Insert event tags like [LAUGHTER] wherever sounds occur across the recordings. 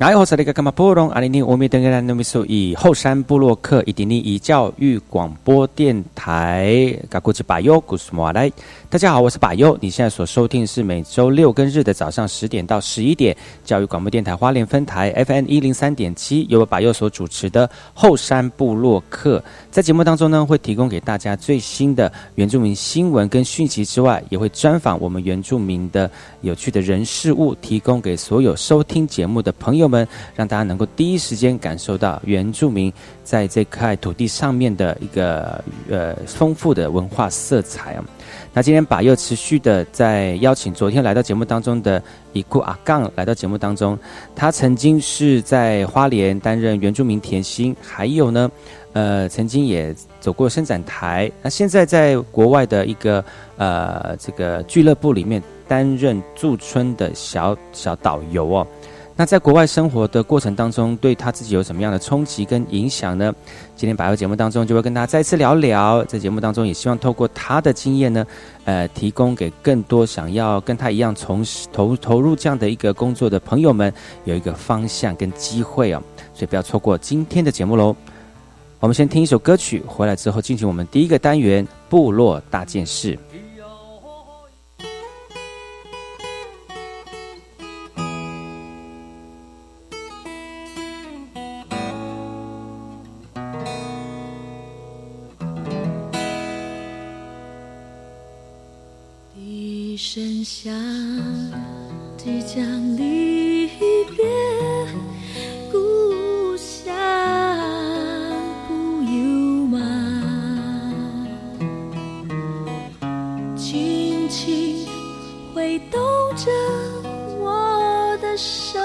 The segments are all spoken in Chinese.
哪有好的一个干嘛波隆？阿里尼欧米登格兰努米苏以后山布洛克以迪尼以教育广播电台，噶古吉巴尤古斯莫来。大家好，我是巴尤。你现在所收听是每周六跟日的早上十点到十一点，教育广播电台花莲分台 FM 一零三点七，由我巴尤所主持的后山部落客。在节目当中呢，会提供给大家最新的原住民新闻跟讯息之外，也会专访我们原住民的有趣的人事物，提供给所有收听节目的朋友们，让大家能够第一时间感受到原住民在这块土地上面的一个呃丰富的文化色彩啊。那今天把又持续的在邀请昨天来到节目当中的一库阿杠来到节目当中，他曾经是在花莲担任原住民甜心，还有呢，呃，曾经也走过伸展台，那现在在国外的一个呃这个俱乐部里面担任驻村的小小导游哦。那在国外生活的过程当中，对他自己有什么样的冲击跟影响呢？今天百合节目当中就会跟他再次聊聊。在节目当中，也希望透过他的经验呢，呃，提供给更多想要跟他一样从事投投入这样的一个工作的朋友们，有一个方向跟机会哦。所以不要错过今天的节目喽。我们先听一首歌曲，回来之后进行我们第一个单元——部落大件事。想即将离别，故乡不由吗？轻轻挥动着我的手。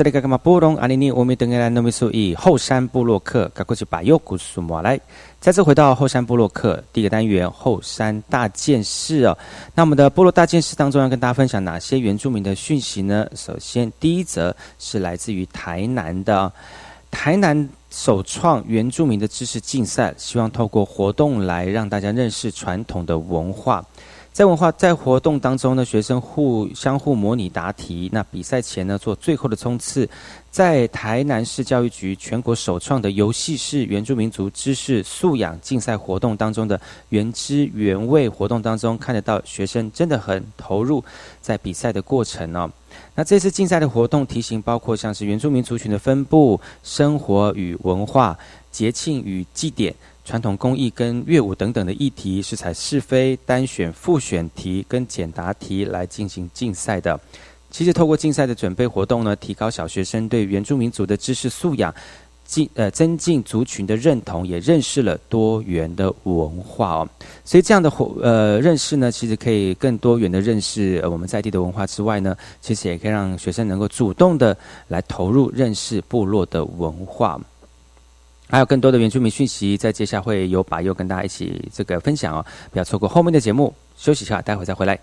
然后是那个干嘛布隆阿尼尼，我们等下来诺米苏以后山布洛克，赶过去把右古苏马来。再次回到后山布洛克第一个单元后山大件事哦。那我们的部落大件事当中要跟大家分享哪些原住民的讯息呢？首先第一则是来自于台南的哦、台南首创原住民的知识竞赛，希望透过活动来让大家认识传统的文化。在文化在活动当中呢，学生互相互模拟答题，那比赛前呢做最后的冲刺。在台南市教育局全国首创的游戏式原住民族知识素养竞赛活动当中的原汁原味活动当中，看得到学生真的很投入在比赛的过程哦。那这次竞赛的活动题型包括像是原住民族群的分布、生活与文化、节庆与祭典。传统工艺跟乐舞等等的议题，是采是非、单选、复选题跟简答题来进行竞赛的。其实透过竞赛的准备活动呢，提高小学生对原住民族的知识素养，进呃增进族群的认同，也认识了多元的文化哦。所以这样的活呃认识呢，其实可以更多元的认识呃我们在地的文化之外呢，其实也可以让学生能够主动的来投入认识部落的文化。还有更多的原住民讯息，在接下会有把又跟大家一起这个分享哦，不要错过后面的节目。休息一下，待会再回来。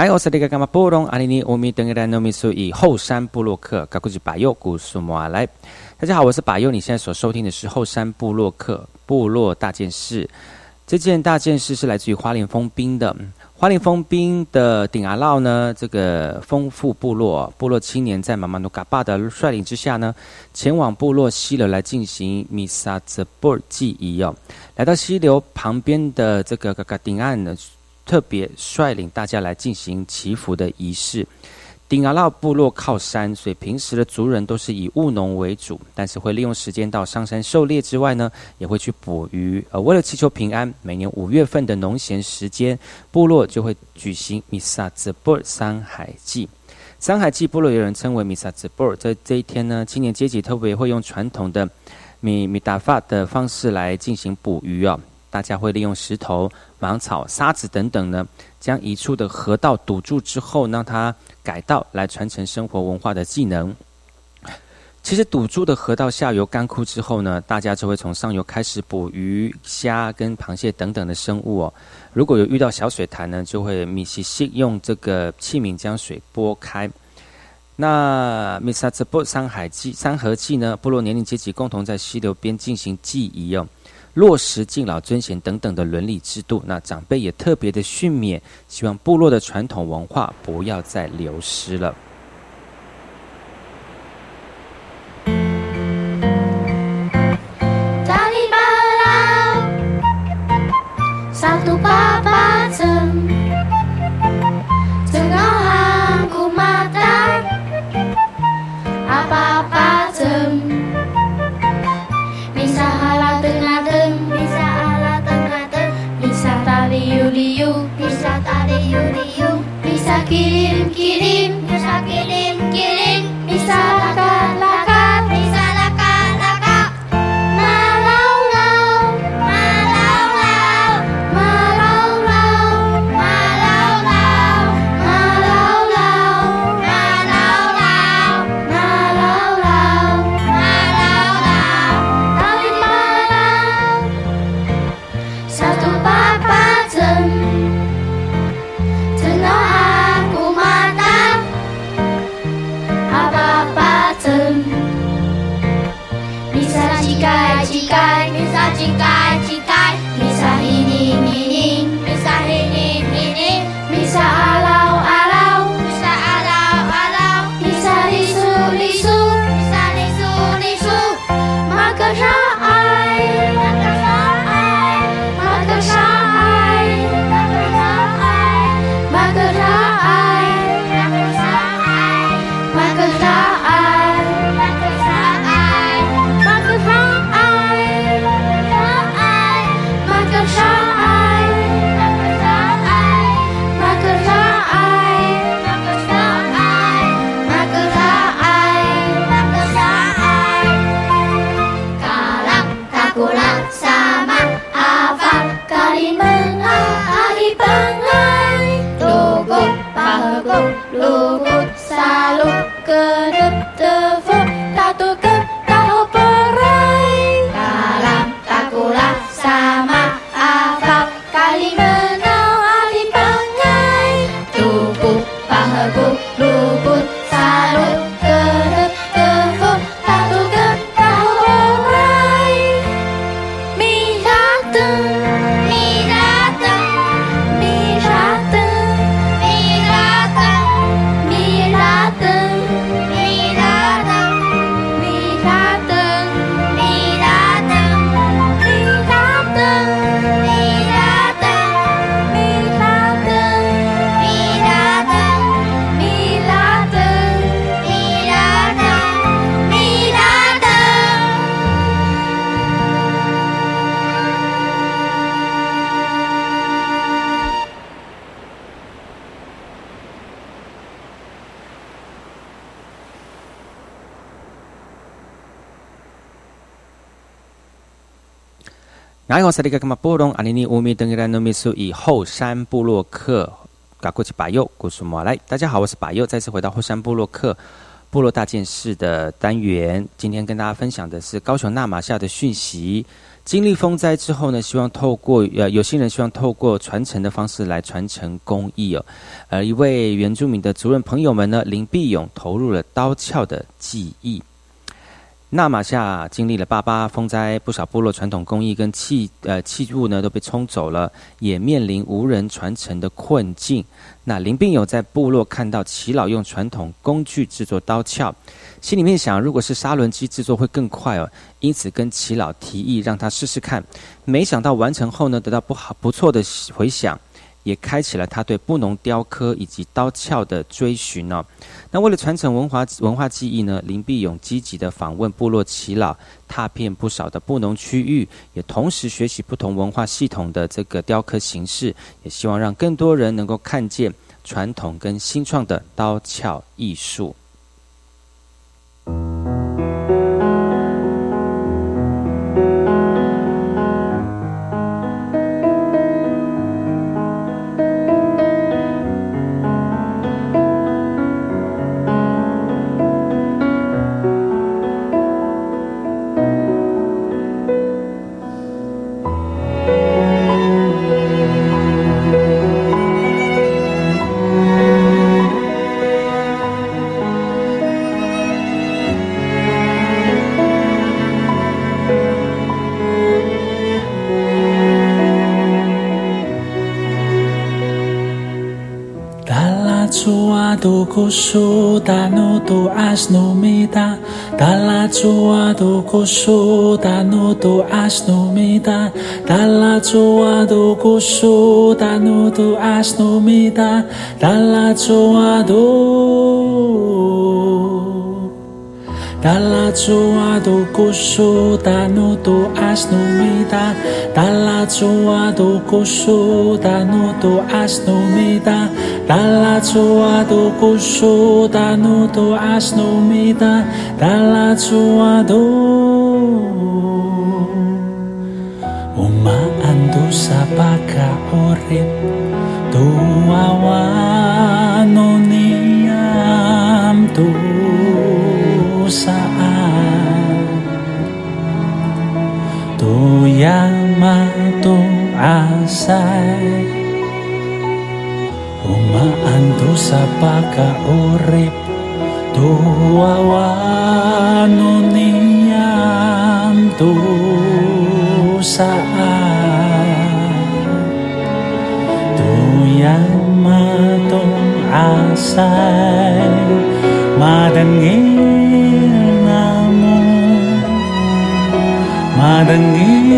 哎，我是那个干嘛布隆阿尼尼乌米登格兰诺米苏以后山部落客，嘎古吉巴佑古苏摩来。大家好，我是巴佑，你现在所收听的是后山布洛克部落大件事。这件大件事是来自于花莲丰滨的。花莲丰滨的顶阿闹呢，这个丰富部落部落青年在妈妈努嘎巴的率领之下呢，前往部落溪流来进行米萨泽布尔祭仪哦。来到溪流旁边的这个嘎嘎顶岸呢，特别率领大家来进行祈福的仪式。顶阿拉部落靠山，所以平时的族人都是以务农为主，但是会利用时间到上山狩猎之外呢，也会去捕鱼。呃，为了祈求平安，每年五月份的农闲时间，部落就会举行米萨兹布尔山海祭。山海祭部落有人称为米萨兹布尔，在这一天呢，青年阶级特别会用传统的米米达法的方式来进行捕鱼啊。大家会利用石头、芒草、沙子等等呢，将一处的河道堵住之后，让它改道来传承生活文化的技能。其实堵住的河道下游干枯之后呢，大家就会从上游开始捕鱼、虾跟螃蟹等等的生物哦。如果有遇到小水潭呢，就会米西西用这个器皿将水拨开。那米萨兹布山海祭、山河祭呢，部落年龄阶级共同在溪流边进行祭仪哦。落实敬老尊贤等等的伦理制度，那长辈也特别的训勉，希望部落的传统文化不要再流失了。然后是那个干嘛波隆阿尼尼乌米登格兰诺米苏以后山部落客嘎过去把右古苏马来，大家好，我是把右，再次回到后山布洛克部落大件事的单元。今天跟大家分享的是高雄纳马夏的讯息。经历风灾之后呢，希望透过呃有些人希望透过传承的方式来传承工艺哦。而一位原住民的族人朋友们呢，林碧勇投入了刀鞘的技艺。纳马夏经历了八八风灾，不少部落传统工艺跟器呃器物呢都被冲走了，也面临无人传承的困境。那林病友在部落看到齐老用传统工具制作刀鞘，心里面想，如果是砂轮机制作会更快哦，因此跟齐老提议让他试试看。没想到完成后呢，得到不好不错的回响。也开启了他对布农雕刻以及刀鞘的追寻哦。那为了传承文化文化技艺呢，林碧勇积极的访问部落耆老，踏遍不少的布农区域，也同时学习不同文化系统的这个雕刻形式，也希望让更多人能够看见传统跟新创的刀鞘艺术。Tu asnu mita tala chua tu kusu tanu tu asnu mita tala chua tu kusu tanu tu asnu mita tala Dalla tua do kushuta no to asnomita Dalla tua do kushuta no to asnomita Dalla tua do kushuta no to asnomita Dalla tua do Uma andu sapaka orip Yamato asai. Umaan tu sapaka urip Tua wano niyam tu Tu yamatong asai Madangi madangin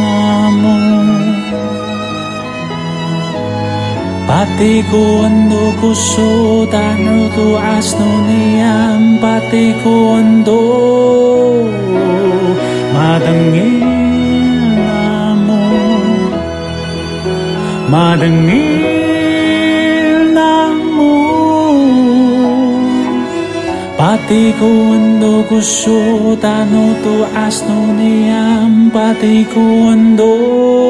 namo Patiku ando kuso tanu tu asno niam. Patiku ando madangin namo Madangin Patiku ando kusho tano to asno niyam patiku ando. Do.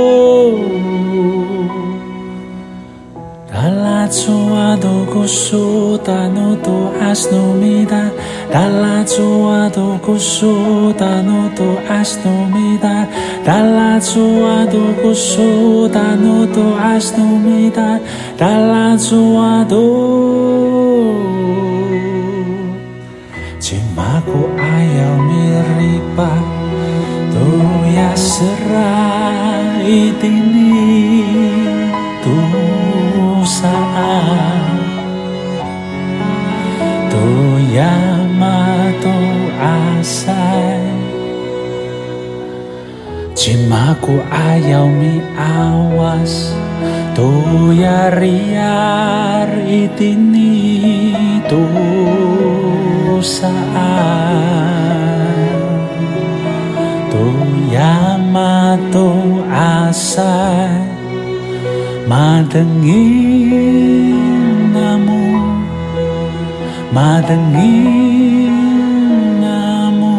ado kusho tano to asno mida. Dalatsu ado kusho tano to asno mida. Dalatsu ado kusho tano to asno mida. Dalatsu do tini tu saat tu yamato asai. Cimaku ayau mi awas. Tu yariar itini tu saat side Madangin na mo. Madangin na mo.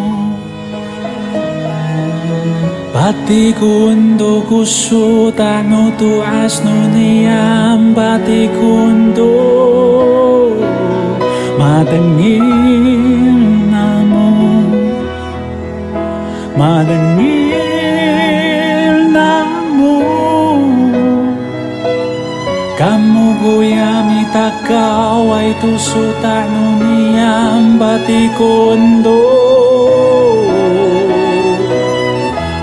Bati kundo kuso tano tuas no niyam. Bati kundo Madangin na mo. Madangin Guya mita kau ay tusu tanuniam pati kundo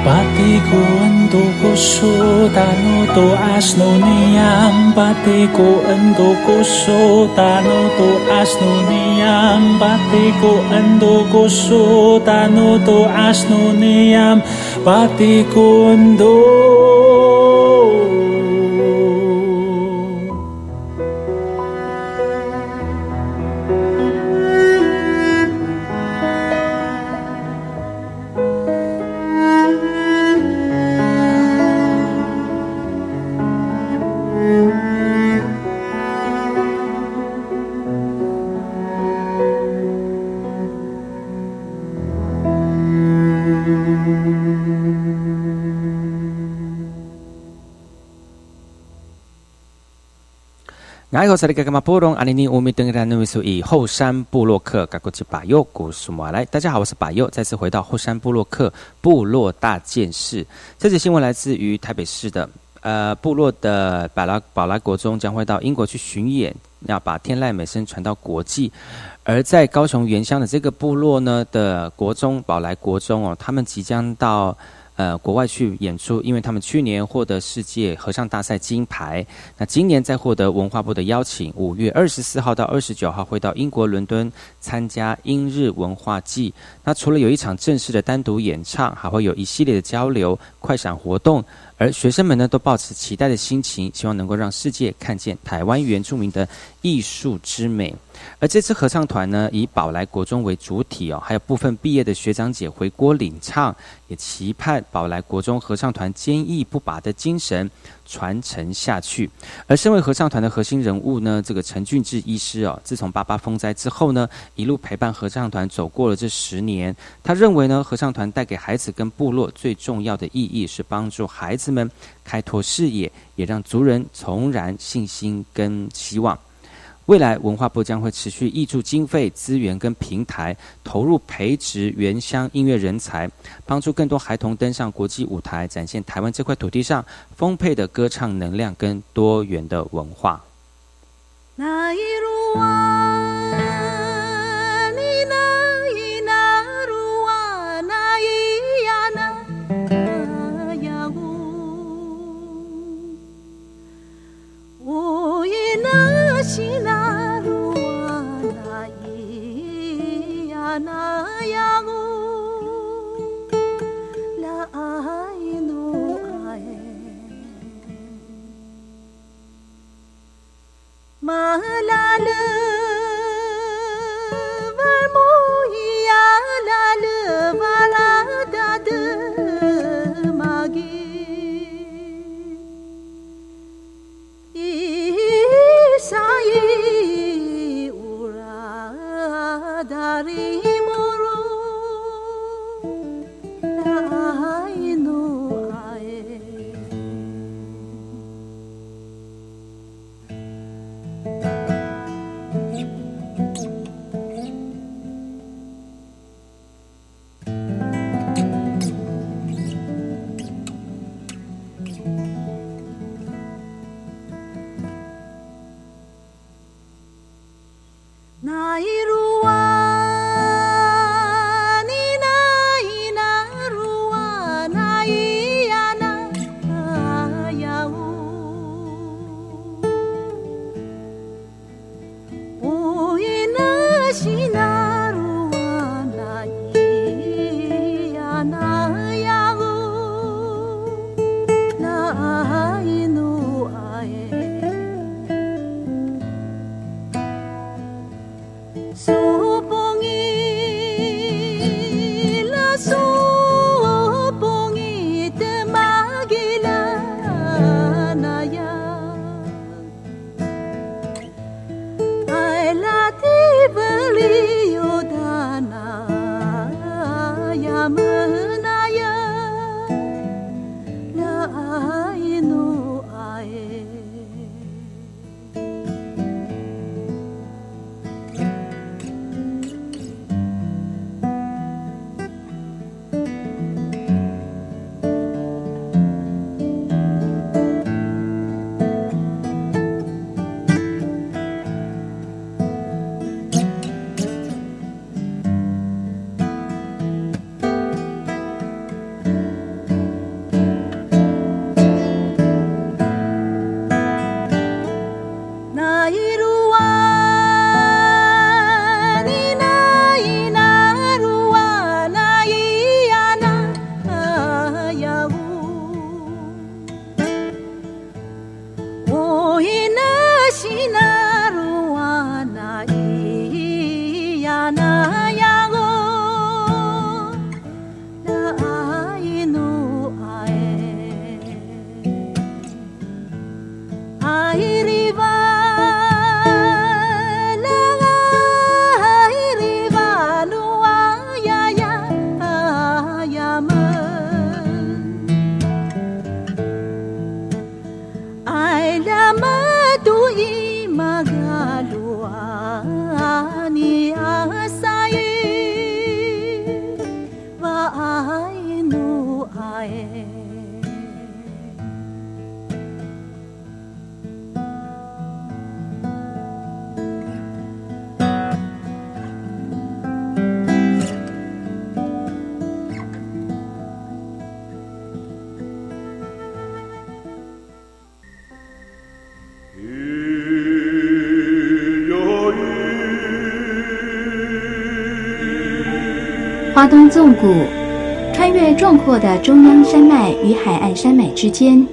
pati kundo kusu tanu to asnu niam pati kundo kusu tanu to asnu niam pati kundo to asnu niam pati. 爱好萨利格格马波隆阿尼尼乌米登格兰努米苏以后山部落克嘎古吉巴尤古苏马来，大家好，我是巴尤，再次回到后山部落克部落大件事。这则新闻来自于台北市的呃部落的宝拉宝拉国中将会到英国去巡演，要把天籁美声传到国际。而在高雄原乡的这个部落呢的国中宝来国中哦，他们即将到。呃，国外去演出，因为他们去年获得世界合唱大赛金牌，那今年再获得文化部的邀请，五月二十四号到二十九号会到英国伦敦参加英日文化季。那除了有一场正式的单独演唱，还会有一系列的交流、快闪活动。而学生们呢，都抱持期待的心情，希望能够让世界看见台湾原住民的艺术之美。而这次合唱团呢，以宝来国中为主体哦，还有部分毕业的学长姐回国领唱，也期盼宝来国中合唱团坚毅不拔的精神传承下去。而身为合唱团的核心人物呢，这个陈俊志医师哦，自从八八风灾之后呢，一路陪伴合唱团走过了这十年。他认为呢，合唱团带给孩子跟部落最重要的意义是帮助孩子们开拓视野，也让族人重燃信心跟希望。未来文化部将会持续挹注经费、资源跟平台，投入培植原乡音乐人才，帮助更多孩童登上国际舞台，展现台湾这块土地上丰沛的歌唱能量跟多元的文化。那一路往花东纵谷，穿越壮阔的中央山脉与海岸山脉之间，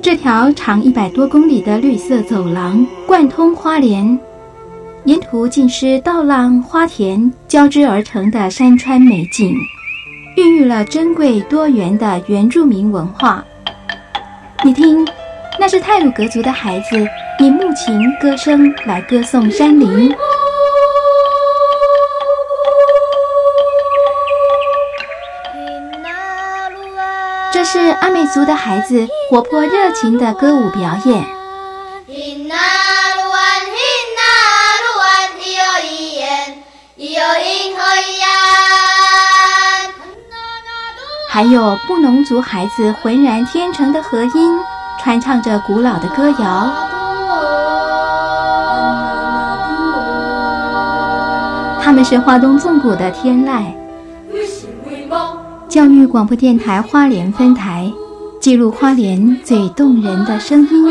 这条长一百多公里的绿色走廊贯通花莲，沿途尽是稻浪、花田交织而成的山川美景，孕育了珍贵多元的原住民文化。你听，那是泰鲁格族的孩子以木琴歌声来歌颂山林。这是阿美族的孩子活泼热情的歌舞表演。还有布农族孩子浑然天成的和音，传唱着古老的歌谣。他们是花东纵谷的天籁。教育广播电台花莲分台，记录花莲最动人的声音。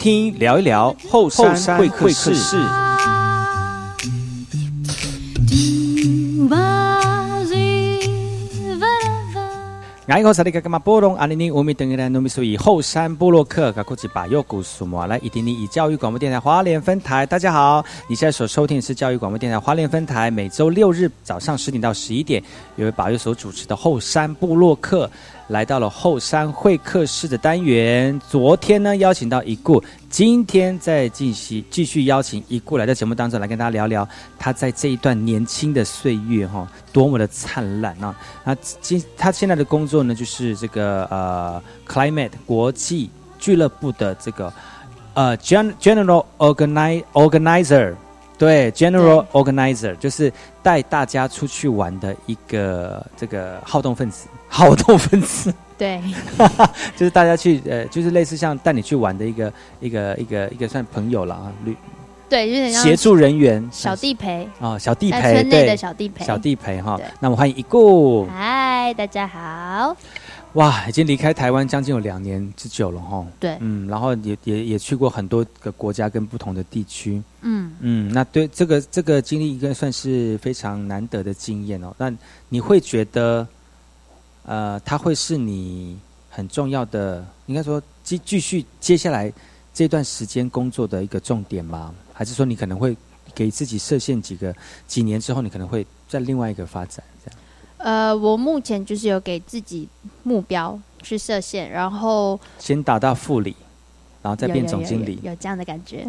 听，聊一聊后山会客室。然后萨利格格马波隆阿尼尼乌米登格兰努米苏以后山部落客噶库吉巴尤古苏摩来伊丁尼以教育广播电台花莲分台，大家好，你现在所收听的是教育广播电台花莲分台，每周六日早上十点到十一点，由巴尤所主持的后山部落客。来到了后山会客室的单元。昨天呢，邀请到一顾，今天再进行继续邀请一顾来到节目当中来跟大家聊聊他在这一段年轻的岁月哈，多么的灿烂啊！那今他现在的工作呢，就是这个呃，Climate 国际俱乐部的这个呃 General Organizer 对 General Organizer 就是带大家出去玩的一个这个好动分子。好动分子，[LAUGHS] 对，[LAUGHS] 就是大家去呃，就是类似像带你去玩的一个一个一个一个算朋友了啊，旅对，有点像协助人员，小地陪啊，小地陪，村内的小地陪，小地陪哈。那我欢迎一顾，嗨，大家好。哇，已经离开台湾将近有两年之久了哈。对，嗯，然后也也也去过很多个国家跟不同的地区。嗯嗯，那对这个这个经历应该算是非常难得的经验哦。那你会觉得？呃，它会是你很重要的，应该说继继续接下来这段时间工作的一个重点吗？还是说你可能会给自己设限几个几年之后，你可能会在另外一个发展这样？呃，我目前就是有给自己目标去设限，然后先达到副理。然后再变总经理，有这样的感觉，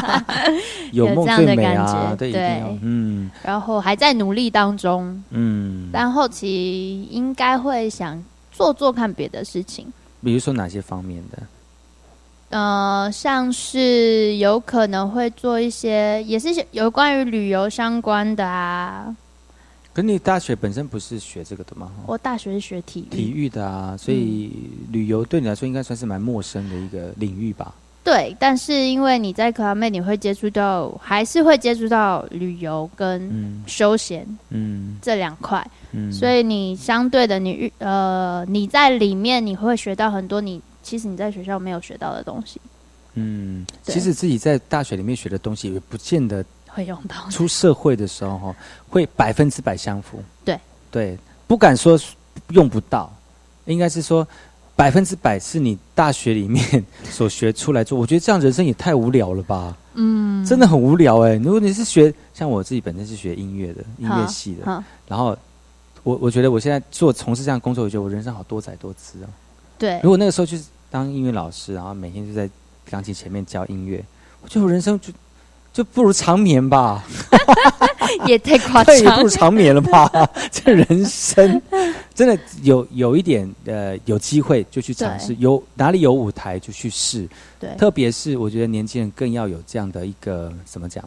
[LAUGHS] 有梦最美啊！对，嗯，然后还在努力当中，嗯，但后期应该会想做做看别的事情，比如说哪些方面的？呃，像是有可能会做一些，也是有关于旅游相关的啊。可你大学本身不是学这个的吗？我大学是学体育，体育的啊，所以旅游对你来说应该算是蛮陌生的一个领域吧？对，但是因为你在 Club Med 你会接触到，还是会接触到旅游跟嗯。休闲嗯。这两块，嗯，所以你相对的你遇呃你在里面你会学到很多你其实你在学校没有学到的东西，嗯，其实自己在大学里面学的东西，也不见得会用到。出社会的时候哈，会百分之百相符。对对，不敢说用不到，应该是说百分之百是你大学里面 [LAUGHS] 所学出来做。我觉得这样人生也太无聊了吧，嗯，真的很无聊哎、如果你是学像我自己本身是学音乐的，音乐系的，然后我我觉得我现在做从事这样工作，我觉得我人生好多彩多姿哦。对如果那个时候就是当音乐老师，然后每天就在钢琴前面教音乐，我觉得我人生就就不如长眠吧。[LAUGHS] 也太夸张，[LAUGHS] 也张不如长眠了吧？[LAUGHS] 这人生真的有有一点呃，有机会就去尝试，有哪里有舞台就去试。对，特别是我觉得年轻人更要有这样的一个怎么讲？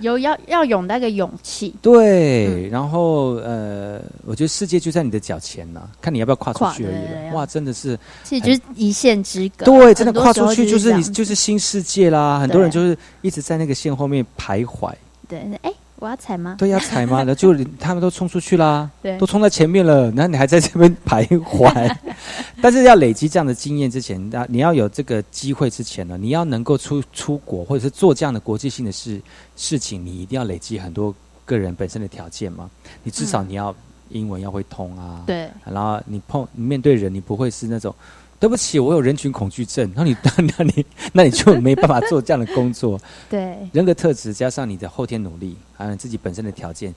有要要有那个勇气，对，嗯然后呃，我觉得世界就在你的脚前呢、看你要不要跨出去而已了。哇，真的是其实就是一线之隔。对，真的跨出去就是你就是新世界啦。很多人就是一直在那个线后面徘徊。对，哎，我要踩吗？对，要踩吗，[LAUGHS] 然后就他们都冲出去啦，对都冲在前面了，然后你还在这边徘徊。[LAUGHS] 但是要累积这样的经验之前，那你要有这个机会之前呢，你要能够出出国或者是做这样的国际性的事事情，你一定要累积很多个人本身的条件嘛。你至少嗯你要英文要会通啊，对，然后你碰你面对人，你不会是那种。对不起，我有人群恐惧症。[LAUGHS] 然后你，那你，那你就没办法做这样的工作。[LAUGHS] 对，人格特质加上你的后天努力，还有你自己本身的条件，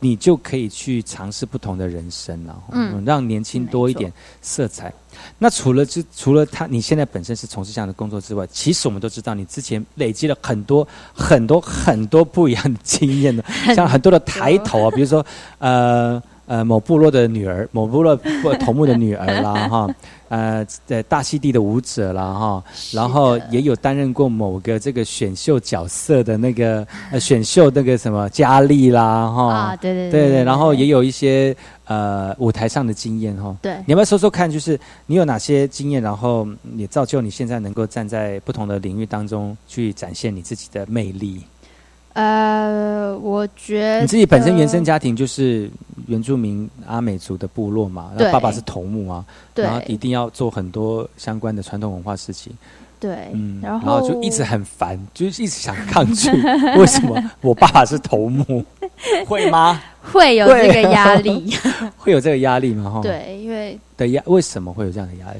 你就可以去尝试不同的人生了。嗯嗯，让年轻多一点色彩。那除了之除了他你现在本身是从事这样的工作之外，其实我们都知道你之前累积了很多很多很多不一样的经验的，[LAUGHS] 像很多的抬头啊，比如说呃。呃，某部落的女儿，某部落部头目的女儿啦，[LAUGHS] 哈，呃，在大溪地的舞者啦，哈，然后也有担任过某个这个选秀角色的那个呃选秀那个什么佳丽啦，哈，啊，对对对对，然后也有一些呃舞台上的经验哈。对你要不要说说看，就是你有哪些经验，然后也造就你现在能够站在不同的领域当中去展现你自己的魅力？呃，我觉得你自己本身原生家庭就是原住民阿美族的部落嘛，然后爸爸是头目啊，对然后一定要做很多相关的传统文化事情，对，嗯，然后就一直很烦，就是一直想抗拒，为什么我爸爸是头目？[LAUGHS] 会吗？会有这个压力，[LAUGHS] 会有这个压力吗？哈，对，因为的压，为什么会有这样的压力？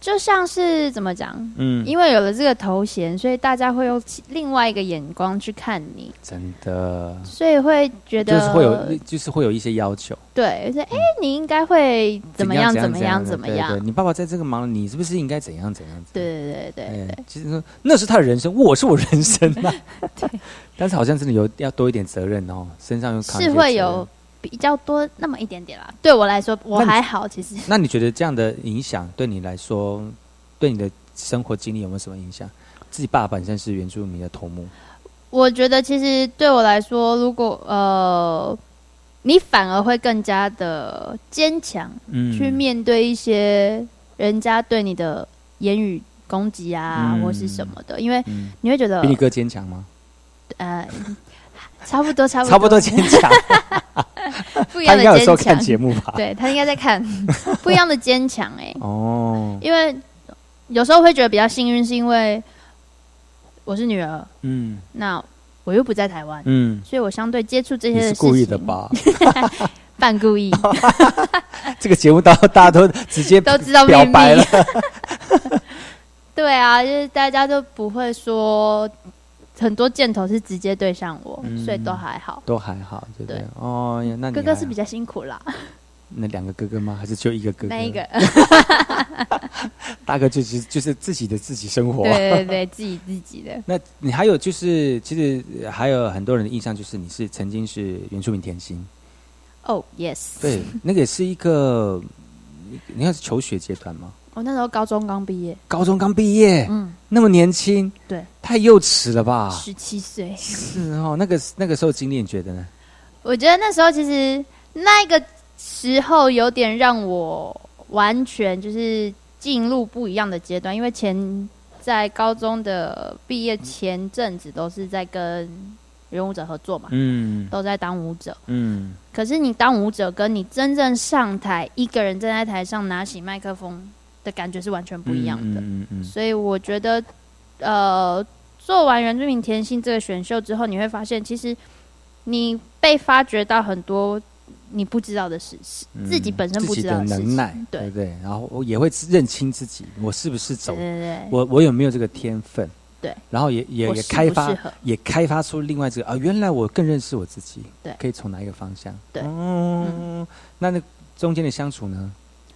就像是怎么讲，嗯，因为有了这个头衔，所以大家会用另外一个眼光去看你，真的。所以会觉得就是会有，就是会有一些要求，对，说哎，你应该会怎么样怎怎么样怎么样。对对，你爸爸在这个忙，你是不是应该怎样怎样？对对对对。其实说那是他的人生，我是我人生呐、[LAUGHS] 但是好像真的有要多一点责任哦，身上有是会有。比较多那么一点点啦。对我来说，我还好，其实那你觉得这样的影响对你来说，对你的生活经历有没有什么影响？自己爸本身是原住民的头目，我觉得其实对我来说，如果呃，你反而会更加的坚强，嗯去面对一些人家对你的言语攻击啊，嗯或是什么的，因为嗯，你会觉得比你哥坚强吗？呃，差不多，差不多，差不多坚强，[LAUGHS] 不一样的坚强。看节目吧？对他应该在看。[LAUGHS] 不一样的坚强哎，哦，因为有时候会觉得比较幸运，是因为我是女儿，嗯。那我又不在台湾，嗯，所以我相对接触这些是的事情，故意的？吧？[LAUGHS] 半故意，这个节目到大家都直接都知道表白了，对啊，就是大家都不会说很多箭头是直接对上我，嗯所以都还好。都还好，对不对对？哦，那哥哥是比较辛苦啦，那两个哥哥吗？还是就一个哥哥？那一个，[LAUGHS] 大哥就是就是自己的自己生活。对对对，自己自己的。[LAUGHS] 那你还有就是，其实呃还有很多人的印象就是你是曾经是原住民甜心，哦、yes，对，那个也是一个，你看是求学阶段吗？我那时候高中刚毕业，高中刚毕业，嗯，那么年轻，对，太幼稚了吧？十七岁。是哦，那个那个时候经历，你觉得呢？我觉得那时候其实那个时候有点让我完全就是进入不一样的阶段，因为前在高中的毕业前阵子都是在跟人舞者合作嘛，嗯都在当舞者。嗯可是你当舞者，跟你真正上台一个人站在台上拿起麦克风的感觉是完全不一样的。嗯嗯所以我觉得，呃，做完原住民甜心这个选秀之后，你会发现，其实你被发掘到很多你不知道的事实，嗯自己本身不知道事情能耐，对对不对？然后我也会认清自己，我是不是走对，对对，我我有没有这个天分？对，然后也也也开发也开发出另外这个啊，原来我更认识我自己，对可以从哪一个方向？对哦，那那中间的相处呢？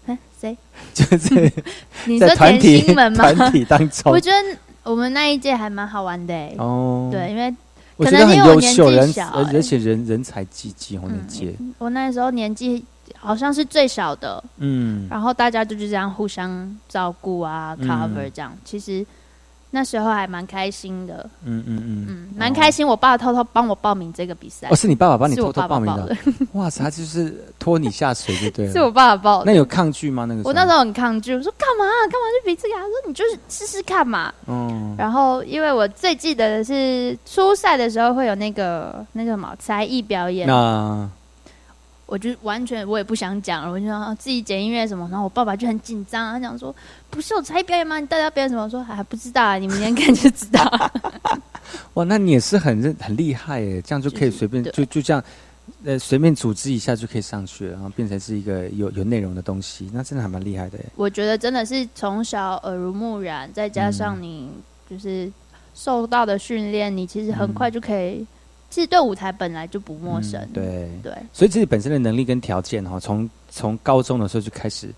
哎，谁？[LAUGHS] 就是 [LAUGHS] 你说甜体心们吗？团体当中 [LAUGHS] 我，觉得我们那一届还蛮好玩的哎。哦，对，，因为我觉得很可能因为我优秀，人年纪小而且人人才济济我，那嗯届，我那时候年纪好像是最小的，嗯然后大家就是这样互相照顾啊嗯，cover 这样。其实那时候还蛮开心的，嗯嗯嗯嗯，蛮开心。我爸偷偷帮我报名这个比赛哦，，是你爸爸帮你偷偷报名的 [LAUGHS] 哇塞，他就是拖你下水就对了。是我爸爸报的。那有抗拒吗？那个我那时候很抗拒，我说干嘛干嘛去比这个啊？他说你就是试试看嘛。嗯然后因为我最记得的是初赛的时候会有那个那个什么才艺表演，那我就完全我也不想讲了，我就说啊自己剪音乐什么，然后我爸爸就很紧张，他讲说不是有才艺表演吗？你到底要表演什么？我说还不知道啊，你明天看就知道。[LAUGHS] 哇，那你也是很认很厉害耶，这样就可以随便对就就这样，呃，随便组织一下就可以上去了，然后变成是一个有有内容的东西，那真的还蛮厉害的耶。我觉得真的是从小耳濡目染，再加上你就是受到的训练，你其实很快就可以，其实对舞台本来就不陌生。嗯对，对，所以自己本身的能力跟条件哈，从从高中的时候就开始。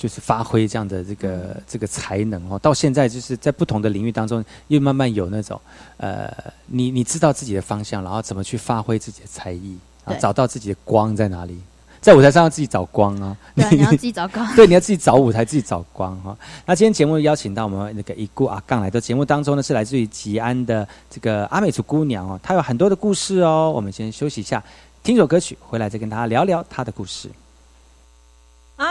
就是发挥这样的这个这个才能哦，到现在就是在不同的领域当中，又慢慢有那种呃，你你知道自己的方向，然后怎么去发挥自己的才艺，找到自己的光在哪里，在舞台上要自己找光啊。对啊，[LAUGHS] 你要自己找光。对，你要自己找舞台，自己找光哈。那今天节目邀请到我们那个一顾阿杠来到节目当中呢，是来自于吉安的这个阿美族姑娘哦，她有很多的故事哦。我们先休息一下，听首歌曲，回来再跟大家聊聊她的故事。啊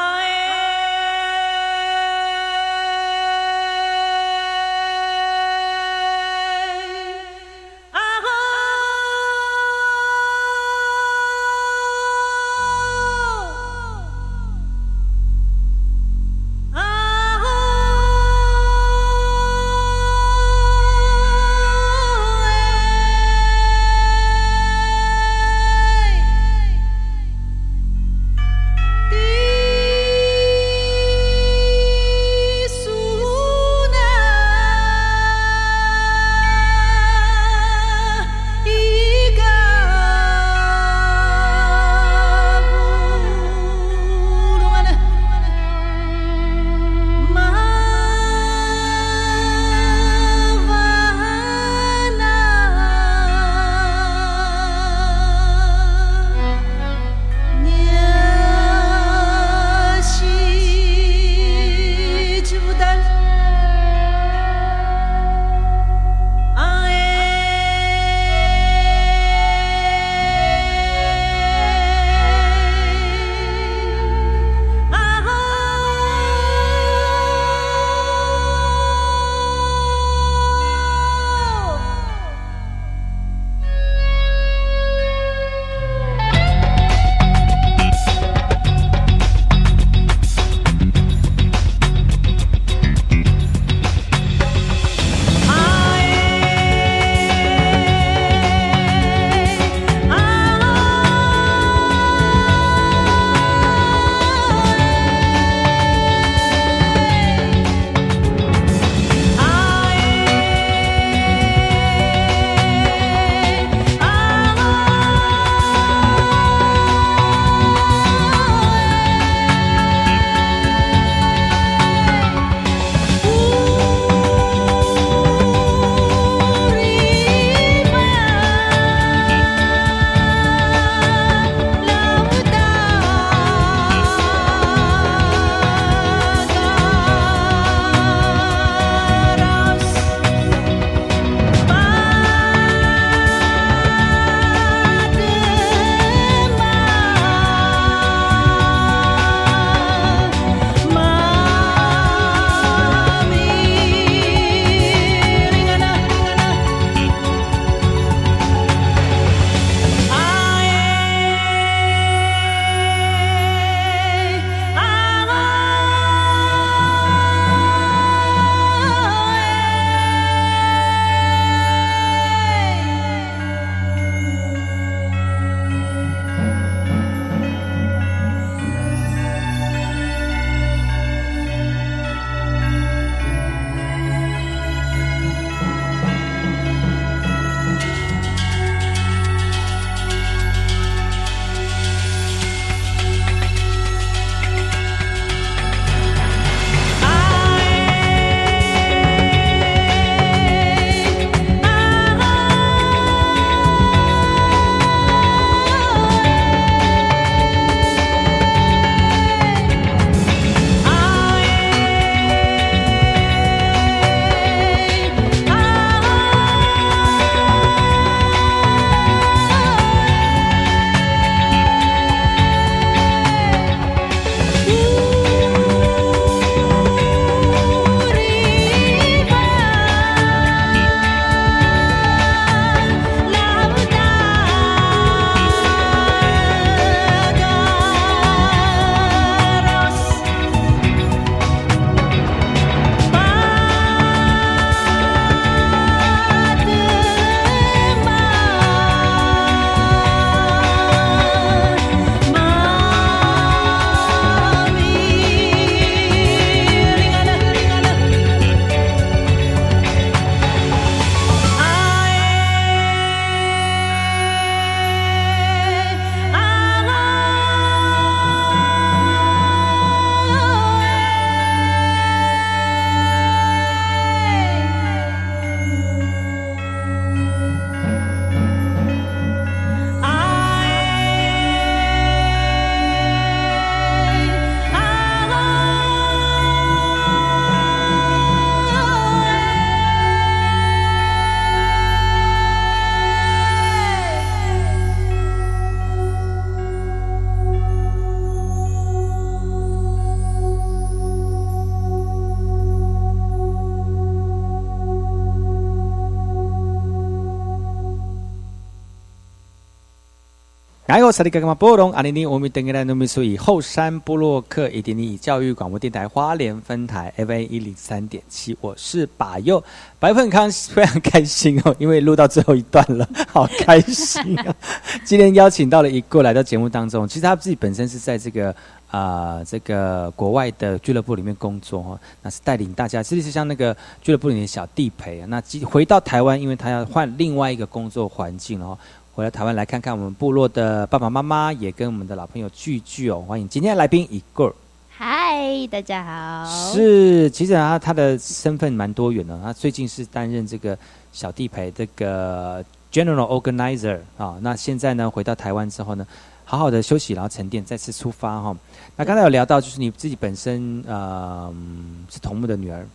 萨利格玛波隆阿尼尼我们登格兰努米苏以后山部落客以及你教育广播电台花莲分台 FA 一零三点七，我是把右白凤康，非常开心哦，因为录到最后一段了，[LAUGHS] 好开心啊！今天邀请到了一个来到节目当中，其实他自己本身是在这个啊、这个国外的俱乐部里面工作哈、哦，那是带领大家，其实是像那个俱乐部里面的小地陪啊。那回到台湾，因为他要换另外一个工作环境哦。回来台湾来看看我们部落的爸爸妈妈，也跟我们的老朋友聚聚哦。欢迎今天的来宾一个嗨，大家好。是，其实啊，他的身份蛮多元的。他最近是担任这个小地陪这个 General Organizer 啊。那现在呢，回到台湾之后呢，好好的休息，然后沉淀，再次出发哈、那刚才有聊到，就是你自己本身呃嗯是头目的女儿，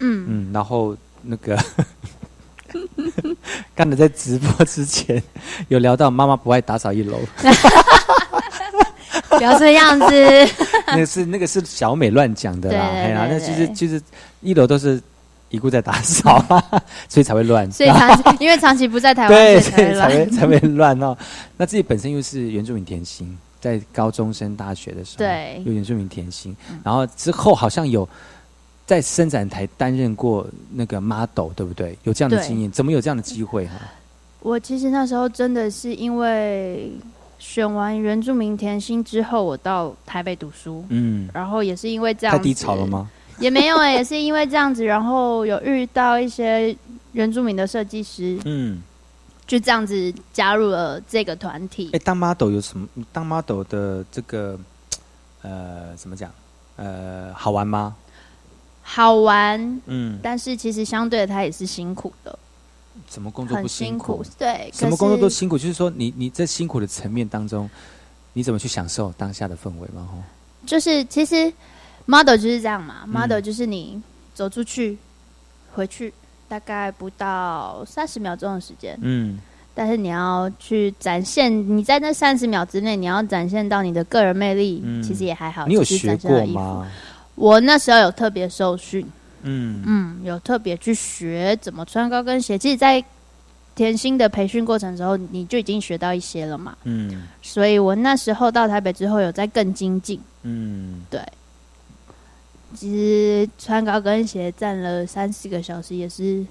嗯，嗯，然后那个 [LAUGHS] 刚才在直播之前有聊到妈妈不爱打扫一楼，[LAUGHS] 不要这样子。[LAUGHS] 那个是那个是小美乱讲的啦，哎呀，那其实对就是一楼都是姨姑在打扫，所以才会乱，所以长期因为长期不在台湾，对，所以才会乱。所以才会才会乱哦。那自己本身又是原住民甜心，在高中升大学的时候，对有原住民甜心，然后之后好像有在伸展台担任过那个 model，对不对？有这样的经验，怎么有这样的机会哈？我其实那时候真的是因为选完原住民甜心之后，我到台北读书，嗯，然后也是因为这样子太低潮了？吗？也没有哎、也是因为这样子，然后有遇到一些原住民的设计师，嗯，就这样子加入了这个团体哎，。当 model 有什么？当 model 的这个呃，怎么讲？呃，好玩吗？好玩，嗯，但是其实相对的，它也是辛苦的，什么工作不很辛辛苦苦？。对，什么工作都辛苦，就是说你你在辛苦的层面当中，你怎么去享受当下的氛围嘛？吼，就是其实 model 就是这样嘛、嗯 m o d e l 就是你走出去，回去大概不到三十秒钟的时间，嗯但是你要去展现，你在那三十秒之内，你要展现到你的个人魅力，嗯其实也还好。你有学？过吗？我那时候有特别受训，嗯嗯，有特别去学怎么穿高跟鞋。其实，在甜心的培训过程的时候，你就已经学到一些了嘛。嗯所以我那时候到台北之后，有在更精进。嗯，对其实穿高跟鞋站了三四个小时，也是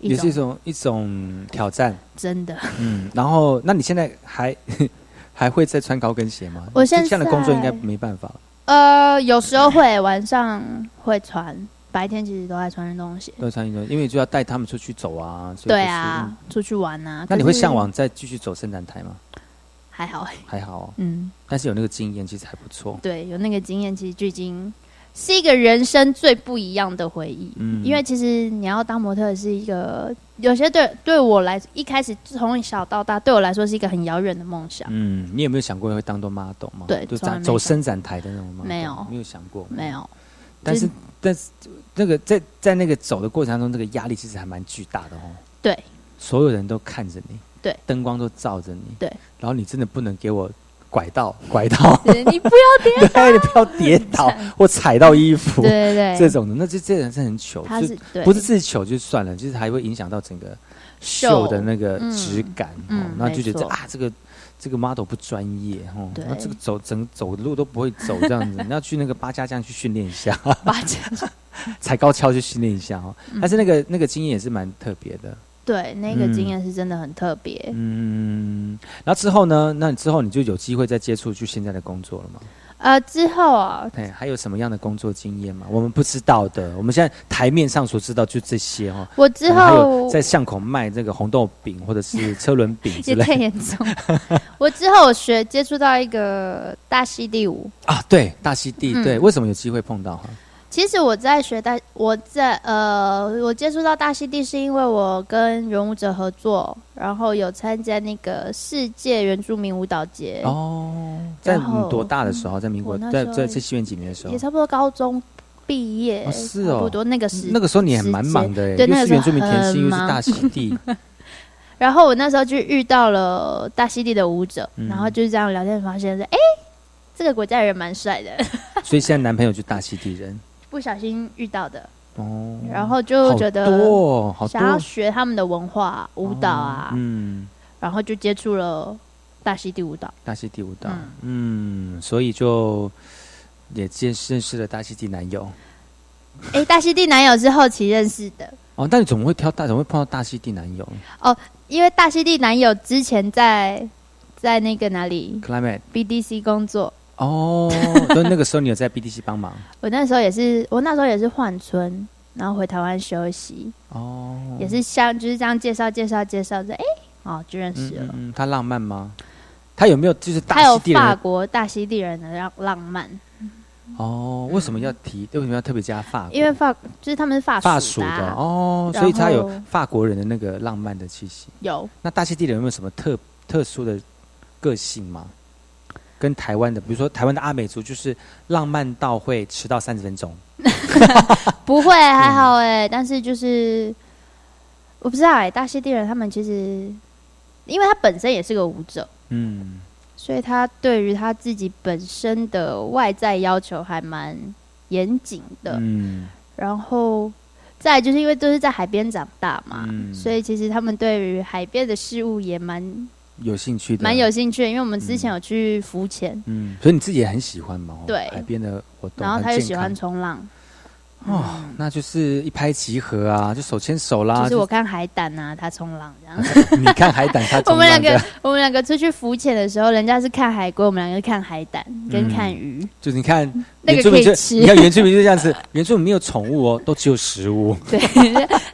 一也是一种种一种挑战。真的。嗯，然后那你现在还 [LAUGHS] 还会再穿高跟鞋吗？我现这样的工作应该没办法了，呃，有时候会，晚上会穿，白天其实都在穿运动鞋。都穿运动，因为就要带他们出去走啊。所以就是对啊，出去玩啊。那你会向往再继续走伸展台吗？还好，还好哦，嗯，但是有那个经验其实还不错。对，有那个经验，其实就已经是一个人生最不一样的回忆。嗯因为其实你要当模特是一个，有些对对我来，一开始从小到大对我来说是一个很遥远的梦想。嗯，你有没有想过会当做 model 吗？对就展走伸展台的那种 model，没有没有想过。没有，但是但是那个在在那个走的过程当中，这个压力其实还蛮巨大的哦。对，所有人都看着你，对，灯光都照着你，对，然后你真的不能给我拐到拐到，对你不要跌。对，你不要跌倒 [LAUGHS] [LAUGHS] 或踩到衣服，对对。对，这种的，那这这人是很糗，他就是不是自己糗就算了，就是还会影响到整个秀的那个质感，嗯哦，然后就觉得啊，这个这个 model 不专业哦，对。然后这个走整走路都不会走 [LAUGHS] 这样子，你要去那个八家将去训练一下，八家踩高跷去训练一下哦。嗯。但是那个那个经验也是蛮特别的，对那个嗯经验是真的很特别。嗯。然后之后呢？那你之后你就有机会再接触就现在的工作了吗？呃，之后啊，哎，还有什么样的工作经验吗？我们不知道的，我们现在台面上所知道就这些哦。我之后在巷口卖这个红豆饼或者是车轮饼之类也太严重。我之后我学接触到一个大溪地舞，啊。对，大溪地，嗯对，为什么有机会碰到哈？其实我在学大，我在呃，我接触到大溪地是因为我跟原舞者合作，然后有参加那个世界原住民舞蹈节，哦，在你多大的时候？在民国在在在西元几年的时候。也？差不多高中毕业，哦是哦。差不多那个时那个时候你还蛮忙的哎，对那个是原住民甜心，又是大溪地，[LAUGHS] 然后我那时候就遇到了大溪地的舞者，嗯。然后就是这样聊天，发现说，哎、这个国家人蛮帅的，[LAUGHS] 所以现在男朋友就大溪地人不小心遇到的，哦。然后就觉得想要学他们的文化舞蹈啊，嗯，然后就接触了大溪地舞蹈。大溪地舞蹈，嗯，所以就也见认识了大溪地男友。哎、大溪地男友是后期认识的哦，那你怎么会挑大？怎么会碰到大溪地男友哦，因为大溪地男友之前在在那个哪里？Climate BDC 工作，哦，所以那个时候你有在 BDC 帮忙 [LAUGHS] 我那时候也是，我那时候也是换村，然后回台湾休息，哦，也是像就是这样介绍介绍介绍着，哎、哦就认识了。嗯他浪漫吗？他有没有就是大他有溪地人？法国大溪地人的浪浪漫，哦，为什么要提？为什么要特别加法国？因为法就是他们是法法属属的哦，所以他有法国人的那个浪漫的气息。有那大溪地人有没有什么特特殊的个性吗？跟台湾的，比如说台湾的阿美族，就是浪漫到会迟到三十分钟。[LAUGHS] 不会还好哎、但是就是我不知道哎、大溪地人他们其实，因为他本身也是个舞者，嗯，所以他对于他自己本身的外在要求还蛮严谨的。嗯，然后再就是因为都是在海边长大嘛，嗯所以其实他们对于海边的事物也蛮有兴趣的，蛮有兴趣的，因为我们之前有去浮潜，嗯，所以你自己也很喜欢嘛？哦对海边的活动，然后他很健就喜欢康冲浪，哦，那就是一拍即合啊，就手牵手啦。就是我看海胆啊，他冲浪这样。就 [LAUGHS] 你看海胆，他我们两个我们两个出去浮潜的时候，人家是看海龟，我们两个是看海胆跟嗯看鱼。就是你看那个原住民就可以吃你看原住民就这样子，原住民没有宠物哦，都只有食物。[LAUGHS] 对，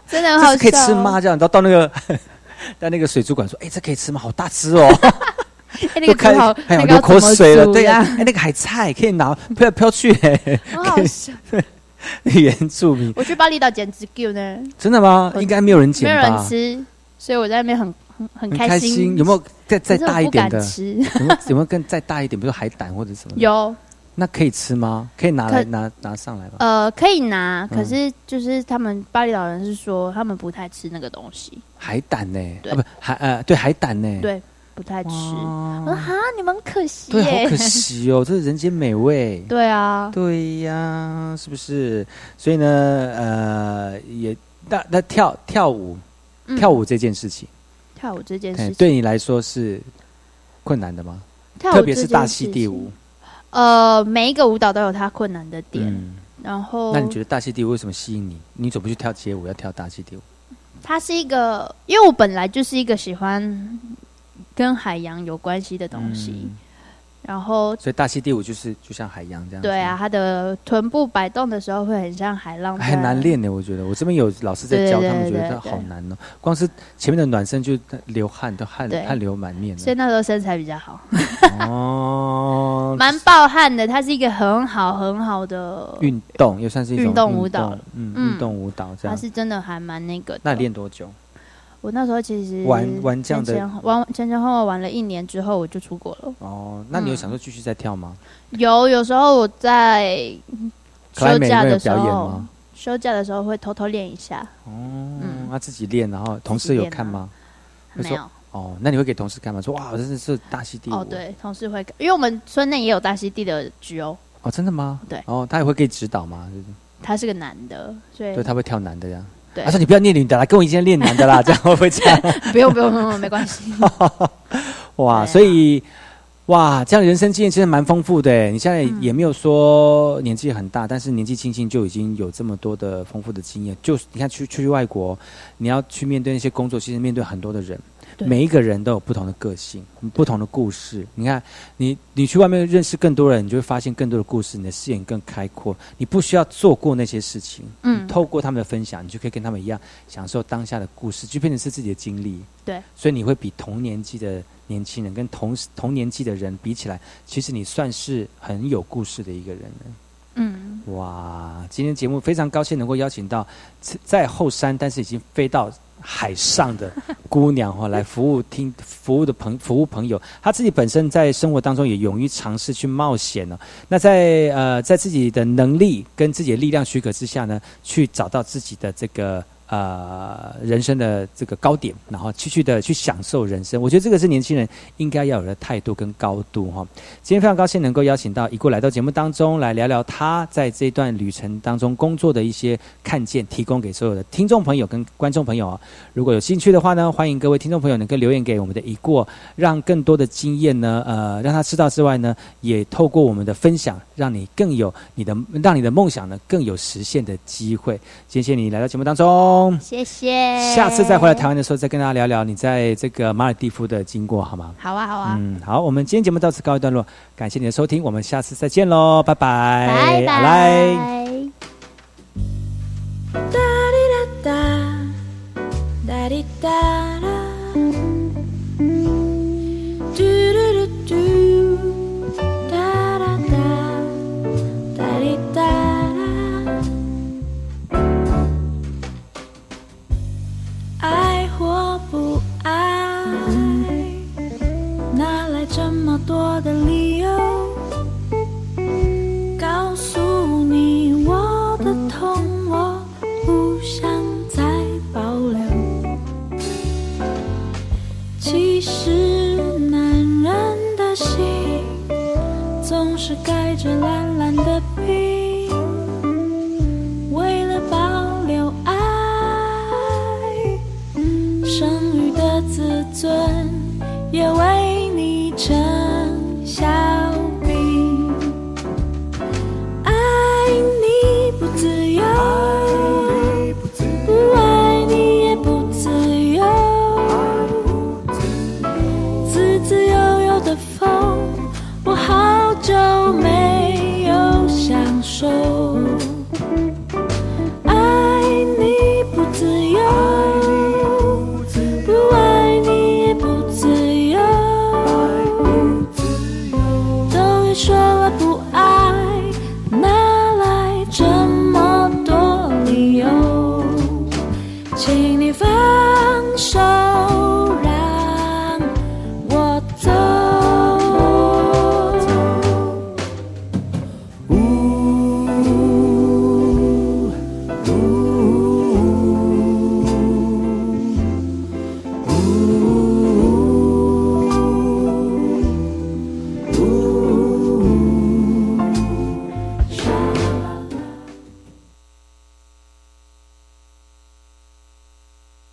真的很好 [LAUGHS] 笑。是可以吃吗？？这样，到到那个 [LAUGHS] 到那个水族馆说：“哎、这可以吃吗？好大只哦！” [LAUGHS] 哎，那都看个猪好，哎呀流口水了。对呀、哎、那个海菜可以拿飘来飘去、哎，很好笑。[LAUGHS] 原住民我去巴厘岛捡直 Q 呢，真的吗？应该没有人捡没？有人吃，所以我在那边很很很很开心。有没有再再大一点的？吃。有没有有没有更再大一点？比如海胆或者什么？有那可以吃吗？可以拿来拿拿上来吧？呃可以拿，嗯可是就是他们巴厘岛人是说他们不太吃那个东西，海胆呢、对啊不海呃对海胆呢、对，不太吃。我说哈，你们可惜对，耶。好可惜哦，[LAUGHS] 这是人间美味。对啊，对呀，是不是？所以呢，呃，也那那跳跳舞，嗯跳舞这件事情，跳舞这件事哎情，对你来说是困难的吗？特别是大溪地舞。呃，每一个舞蹈都有它困难的点，嗯，然后那你觉得大溪地舞为什么吸引你？你怎么不去跳街舞，要跳大溪地舞？它是一个，因为我本来就是一个喜欢跟海洋有关系的东西，嗯然后所以大溪地舞就是就像海洋这样。对啊，，它的臀部摆动的时候会很像海浪在，很难练的。我觉得我这边有老师在教，他们觉得好难哦。光是前面的暖身就流汗，都汗汗流满面所以。那时候身材比较好，哦，[LAUGHS] 蛮暴汗的。它是一个很好很好的，运动也算是一种运动舞蹈嗯，嗯运动舞蹈这它样。是真的还蛮那个的。那你练多久？我那时候其实玩玩这样的玩前前后后玩了一年之后，我就出国了。哦，那你有嗯想说继续再跳吗？有有时候我在休假的时候休假的时候会偷偷练一下。哦嗯，那自己练，然后同事有看吗？没有哦，那你会给同事看吗？说哇，我真的是大溪地哦，对，同事会，因为我们村内也有大溪地的局哦，哦，真的吗？对哦，他也会给指导吗？就是他是个男的，所以对，他会跳男的这样。对他说你不要练女的啦，跟我一样练男的啦，[LAUGHS] 这样会不会这样？不用不用不用，没关系。[LAUGHS] 哇，啊所以哇，这样人生经验其实蛮丰富的诶。你现在嗯也没有说年纪很大，但是年纪轻轻就已经有这么多的丰富的经验。就是你看去出去外国，你要去面对那些工作，其实面对很多的人。对每一个人都有不同的个性，不同的故事。你看，你你去外面认识更多人，你就会发现更多的故事，你的视野更开阔。你不需要做过那些事情，嗯，透过他们的分享，你就可以跟他们一样享受当下的故事，就变成是自己的经历。对，所以你会比同年纪的年轻人跟同同年纪的人比起来，其实你算是很有故事的一个人了。嗯，哇，今天节目非常高兴能够邀请到在后山，但是已经飞到海上的姑娘哈，来服务听服务的朋服务朋友。她自己本身在生活当中也勇于尝试去冒险呢。那在呃在自己的能力跟自己的力量许可之下呢，去找到自己的这个呃人生的这个高点，然后继续的去享受人生。我觉得这个是年轻人应该要有的态度跟高度哈。今天非常高兴能够邀请到一过来到节目当中来聊聊他在这段旅程当中工作的一些看见，提供给所有的听众朋友跟观众朋友啊。如果有兴趣的话呢，欢迎各位听众朋友能够留言给我们的一过，让更多的经验呢，呃，让他知道之外呢，也透过我们的分享，让你更有你的，让你的梦想呢更有实现的机会。谢谢你来到节目当中，谢谢。下次再回来台湾的时候，再跟大家聊聊你在这个马尔蒂夫的经过，好吗？好啊，好啊。嗯，好，我们今天节目到此告一段落，感谢你的收听，我们下次再见喽，拜拜，拜拜。来。哒滴哒哒，哒滴哒哒，